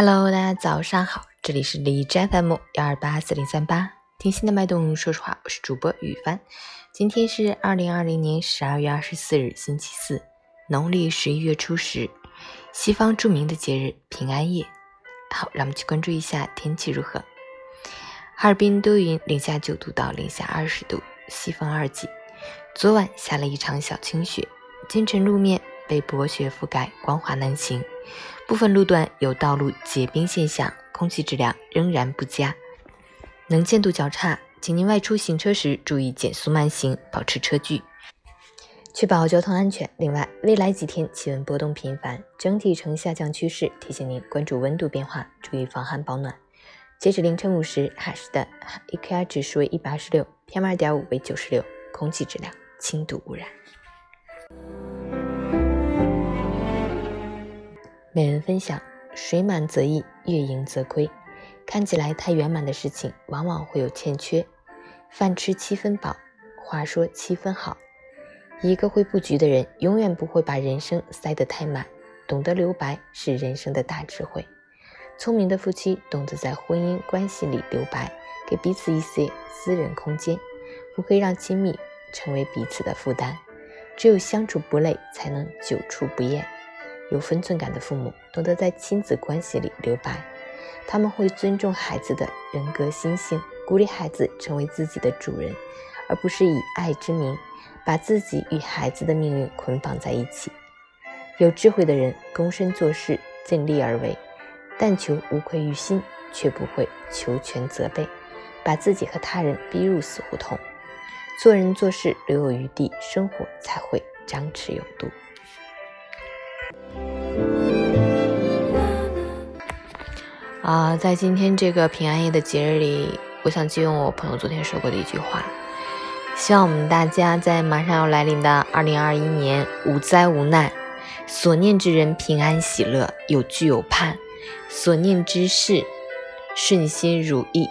Hello，大家早上好，这里是李斋 FM 幺二八四零三八，听心的脉动，说实话，我是主播雨帆。今天是二零二零年十二月二十四日，星期四，农历十一月初十，西方著名的节日平安夜。好，让我们去关注一下天气如何。哈尔滨多云，零下九度到零下二十度，西风二级。昨晚下了一场小清雪，今晨路面被薄雪覆盖，光滑难行。部分路段有道路结冰现象，空气质量仍然不佳，能见度较差，请您外出行车时注意减速慢行，保持车距，确保交通安全。另外，未来几天气温波动频繁，整体呈下降趋势，提醒您关注温度变化，注意防寒保暖。截止凌晨五时，海市的 AQI 指数为一百二十六，PM 二点五为九十六，空气质量轻度污染。每人分享：水满则溢，月盈则亏。看起来太圆满的事情，往往会有欠缺。饭吃七分饱，话说七分好。一个会布局的人，永远不会把人生塞得太满。懂得留白是人生的大智慧。聪明的夫妻懂得在婚姻关系里留白，给彼此一些私人空间，不会让亲密成为彼此的负担。只有相处不累，才能久处不厌。有分寸感的父母懂得在亲子关系里留白，他们会尊重孩子的人格心性，鼓励孩子成为自己的主人，而不是以爱之名把自己与孩子的命运捆绑在一起。有智慧的人躬身做事，尽力而为，但求无愧于心，却不会求全责备，把自己和他人逼入死胡同。做人做事留有余地，生活才会张弛有度。啊，在今天这个平安夜的节日里，我想借用我朋友昨天说过的一句话，希望我们大家在马上要来临的二零二一年无灾无难，所念之人平安喜乐，有聚有盼，所念之事顺心如意，